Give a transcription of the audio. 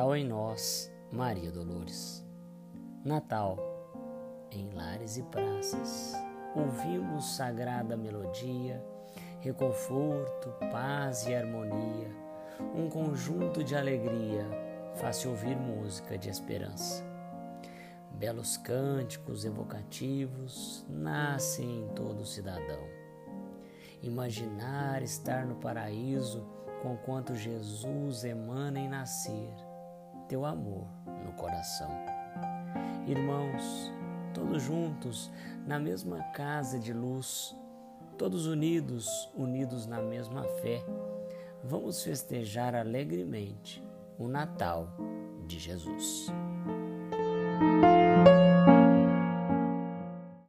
Natal em nós, Maria Dolores. Natal em lares e praças. Ouvimos sagrada melodia, reconforto, paz e harmonia, um conjunto de alegria, faz-se ouvir música de esperança. Belos cânticos evocativos nascem em todo cidadão. Imaginar estar no paraíso com quanto Jesus emana em nascer, teu amor no coração. Irmãos, todos juntos na mesma casa de luz, todos unidos, unidos na mesma fé, vamos festejar alegremente o Natal de Jesus.